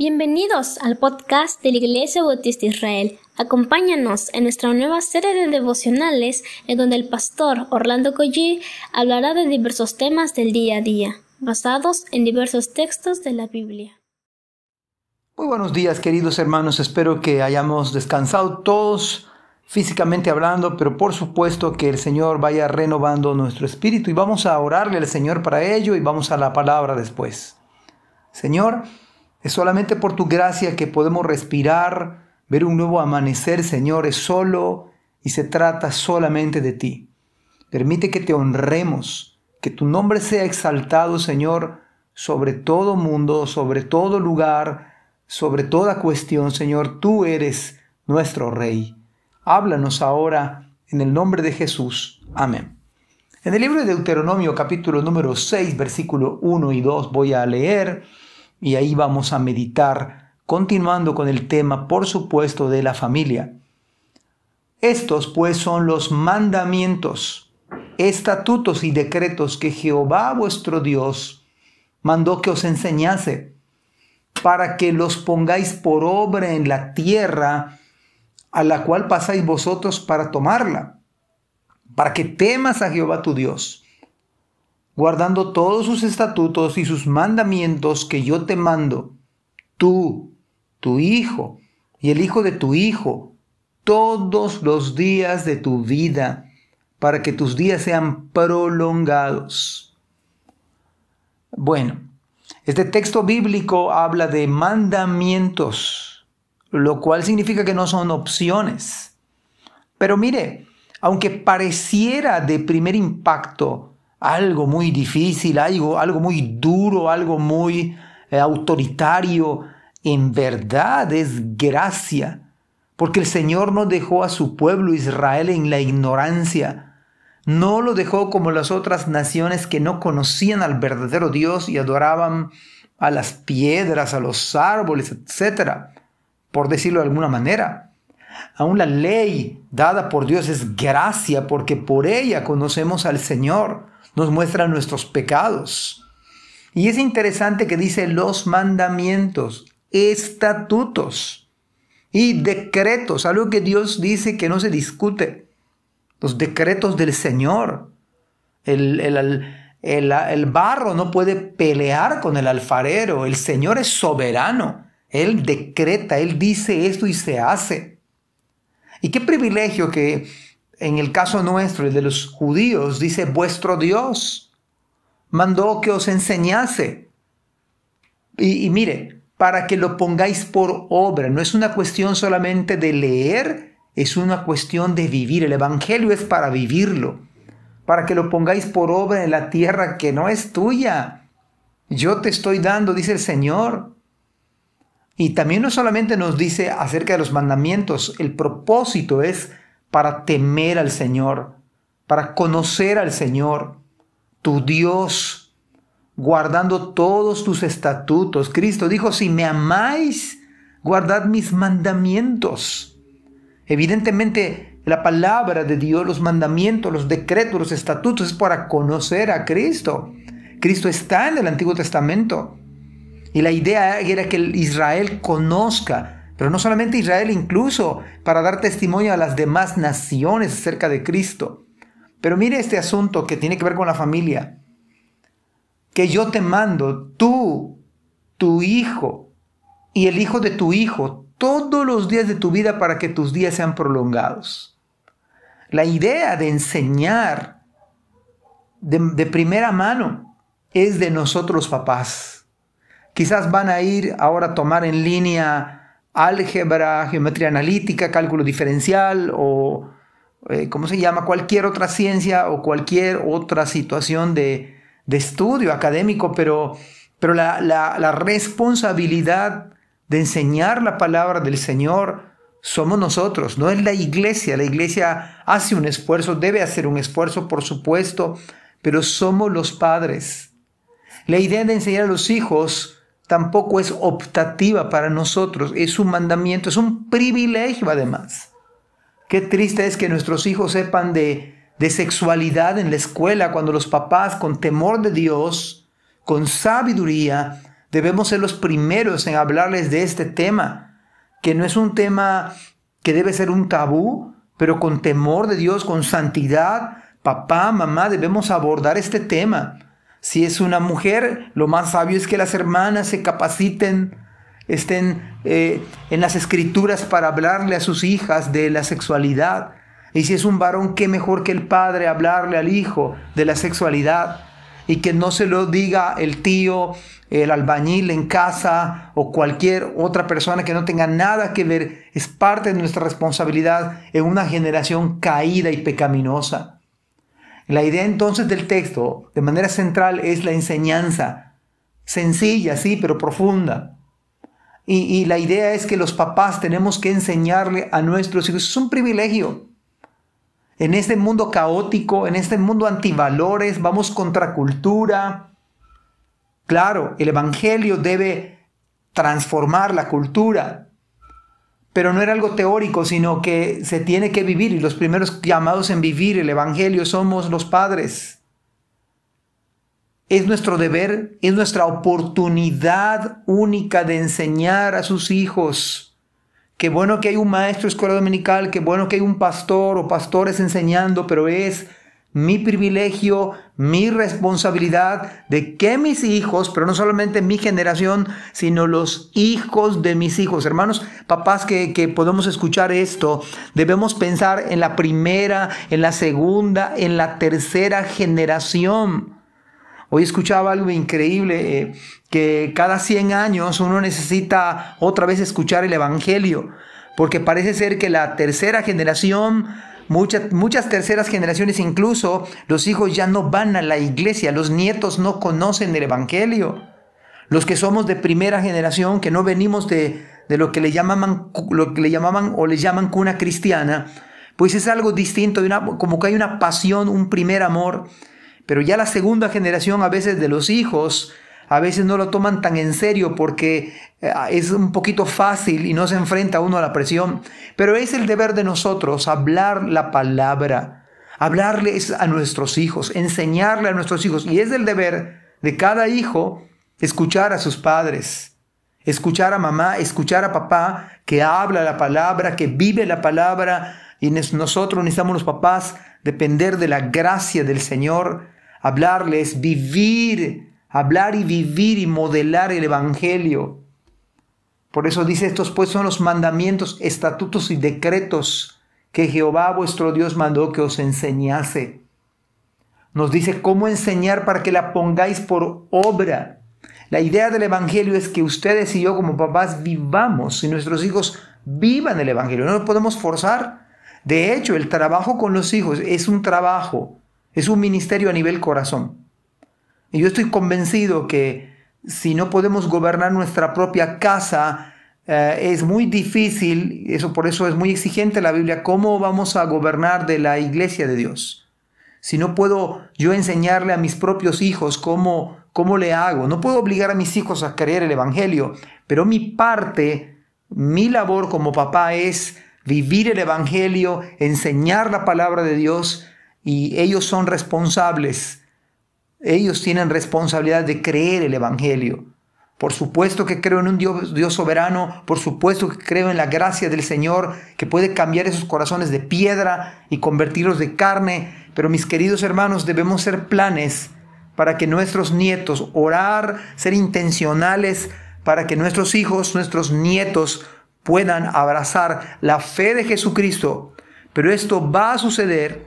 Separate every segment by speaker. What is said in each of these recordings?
Speaker 1: Bienvenidos al podcast de la Iglesia Bautista Israel. Acompáñanos en nuestra nueva serie de devocionales en donde el pastor Orlando Collie hablará de diversos temas del día a día, basados en diversos textos de la Biblia.
Speaker 2: Muy buenos días queridos hermanos, espero que hayamos descansado todos físicamente hablando, pero por supuesto que el Señor vaya renovando nuestro espíritu y vamos a orarle al Señor para ello y vamos a la palabra después. Señor, es solamente por tu gracia que podemos respirar, ver un nuevo amanecer, Señor, es solo y se trata solamente de ti. Permite que te honremos, que tu nombre sea exaltado, Señor, sobre todo mundo, sobre todo lugar, sobre toda cuestión, Señor. Tú eres nuestro Rey. Háblanos ahora en el nombre de Jesús. Amén. En el libro de Deuteronomio capítulo número 6, versículo 1 y 2 voy a leer y ahí vamos a meditar, continuando con el tema, por supuesto, de la familia. Estos pues son los mandamientos, estatutos y decretos que Jehová vuestro Dios mandó que os enseñase, para que los pongáis por obra en la tierra a la cual pasáis vosotros para tomarla, para que temas a Jehová tu Dios guardando todos sus estatutos y sus mandamientos que yo te mando, tú, tu hijo y el hijo de tu hijo, todos los días de tu vida, para que tus días sean prolongados. Bueno, este texto bíblico habla de mandamientos, lo cual significa que no son opciones. Pero mire, aunque pareciera de primer impacto algo muy difícil, algo, algo muy duro, algo muy eh, autoritario, en verdad es gracia, porque el Señor no dejó a su pueblo Israel en la ignorancia, no lo dejó como las otras naciones que no conocían al verdadero Dios y adoraban a las piedras, a los árboles, etc., por decirlo de alguna manera. Aún la ley dada por Dios es gracia porque por ella conocemos al Señor nos muestra nuestros pecados. Y es interesante que dice los mandamientos, estatutos y decretos, algo que Dios dice que no se discute. Los decretos del Señor. El, el, el, barro no puede pelear con el alfarero. El Señor es soberano. Él decreta, Él dice esto y se hace. Y qué privilegio que en el caso nuestro, el de los judíos, dice, vuestro Dios mandó que os enseñase. Y, mire, para que lo pongáis por obra, no es una cuestión solamente de leer, es una cuestión de vivir. El Evangelio es para vivirlo, para que lo pongáis por obra en la tierra que no es tuya. Yo te estoy dando, dice el Señor. Y también no solamente nos dice acerca de los mandamientos, el propósito es para temer al Señor, para conocer al Señor, tu Dios, guardando todos tus estatutos. Cristo dijo, si me amáis, guardad mis mandamientos. Evidentemente, la palabra de Dios, los mandamientos, los decretos, los estatutos es para conocer a Cristo. Cristo está en el Antiguo Testamento. Y la idea era que Israel conozca pero no solamente Israel, incluso para dar testimonio a las demás naciones acerca de Cristo. Pero mire este asunto que tiene que ver con la familia. Que yo te mando, tú, tu hijo y el hijo de tu hijo, todos los días de tu vida para que tus días sean prolongados. La idea de enseñar de, primera mano es de nosotros papás. Quizás van a ir ahora a tomar en línea álgebra, geometría analítica, cálculo diferencial o, eh, ¿cómo se llama? Cualquier otra ciencia o cualquier otra situación de, estudio académico, pero, pero la, la responsabilidad de enseñar la palabra del Señor somos nosotros, no es la iglesia. La iglesia hace un esfuerzo, debe hacer un esfuerzo, por supuesto, pero somos los padres. La idea de enseñar a los hijos tampoco es optativa para nosotros, es un mandamiento, es un privilegio además. Qué triste es que nuestros hijos sepan de, de sexualidad en la escuela cuando los papás con temor de Dios, con sabiduría, Debemos ser los primeros en hablarles de este tema, que no es un tema que debe ser un tabú, pero con temor de Dios, con santidad. Papá, mamá, debemos abordar este tema. Si es una mujer, lo más sabio es que las hermanas se capaciten, estén eh, en las escrituras para hablarle a sus hijas de la sexualidad. Y si es un varón, qué mejor que el padre hablarle al hijo de la sexualidad y que no se lo diga el tío, el albañil en casa o cualquier otra persona que no tenga nada que ver. Es parte de nuestra responsabilidad en una generación caída y pecaminosa. La idea entonces del texto, de manera central, es la enseñanza. Sencilla, sí, pero profunda. Y, la idea es que los papás tenemos que enseñarle a nuestros hijos. Es un privilegio en este mundo caótico, en este mundo antivalores, vamos contra cultura. Claro, el Evangelio debe transformar la cultura, pero no era algo teórico, sino que se tiene que vivir y los primeros llamados en vivir el Evangelio somos los padres. Es nuestro deber, es nuestra oportunidad única de enseñar a sus hijos Qué bueno que hay un maestro de escuela dominical, qué bueno que hay un pastor o pastores enseñando, pero es mi privilegio, mi responsabilidad de que mis hijos, pero no solamente mi generación, sino los hijos de mis hijos, hermanos, papás que, que podemos escuchar esto, debemos pensar en la primera, en la segunda, en la tercera generación. Hoy escuchaba algo increíble, eh, que cada 100 años uno necesita otra vez escuchar el Evangelio, porque parece ser que la tercera generación, muchas, muchas terceras generaciones incluso, los hijos ya no van a la iglesia, los nietos no conocen el Evangelio. Los que somos de primera generación, que no venimos de, lo, que le llamaban, lo que le llamaban o le llaman cuna cristiana, pues es algo distinto, como que hay una pasión, un primer amor pero ya la segunda generación a veces de los hijos, a veces no lo toman tan en serio porque eh, es un poquito fácil y no se enfrenta uno a la presión. Pero es el deber de nosotros hablar la palabra, hablarles a nuestros hijos, enseñarle a nuestros hijos. Y es el deber de cada hijo escuchar a sus padres, escuchar a mamá, escuchar a papá que habla la palabra, que vive la palabra. Y nosotros necesitamos los papás depender de la gracia del Señor hablarles, vivir, hablar y vivir y modelar el Evangelio. Por eso dice, estos pues son los mandamientos, estatutos y decretos que Jehová vuestro Dios mandó que os enseñase. Nos dice cómo enseñar para que la pongáis por obra. La idea del Evangelio es que ustedes y yo como papás vivamos y nuestros hijos vivan el Evangelio. No lo podemos forzar. De hecho, el trabajo con los hijos es un trabajo es un ministerio a nivel corazón. Y yo estoy convencido que si no podemos gobernar nuestra propia casa, eh, es muy difícil, eso por eso es muy exigente la Biblia, cómo vamos a gobernar de la iglesia de Dios. Si no puedo yo enseñarle a mis propios hijos cómo, cómo le hago, no puedo obligar a mis hijos a creer el Evangelio, pero mi parte, mi labor como papá es vivir el Evangelio, enseñar la palabra de Dios y ellos son responsables. Ellos tienen responsabilidad de creer el Evangelio. Por supuesto que creo en un Dios, soberano, por supuesto que creo en la gracia del Señor que puede cambiar esos corazones de piedra y convertirlos de carne, pero mis queridos hermanos debemos ser planes para que nuestros nietos, orar, ser intencionales para que nuestros hijos, nuestros nietos puedan abrazar la fe de Jesucristo. Pero esto va a suceder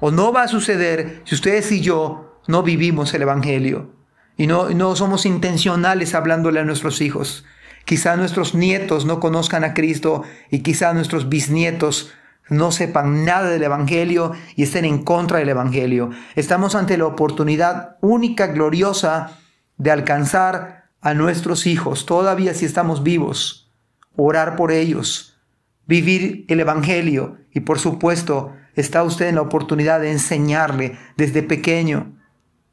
Speaker 2: o no va a suceder si ustedes y yo no vivimos el Evangelio y no, no somos intencionales hablándole a nuestros hijos. Quizá nuestros nietos no conozcan a Cristo y quizá nuestros bisnietos no sepan nada del Evangelio y estén en contra del Evangelio. Estamos ante la oportunidad única, gloriosa, de alcanzar a nuestros hijos, todavía si estamos vivos, orar por ellos, vivir el Evangelio y por supuesto está usted en la oportunidad de enseñarle desde pequeño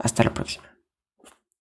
Speaker 3: Hasta la próxima.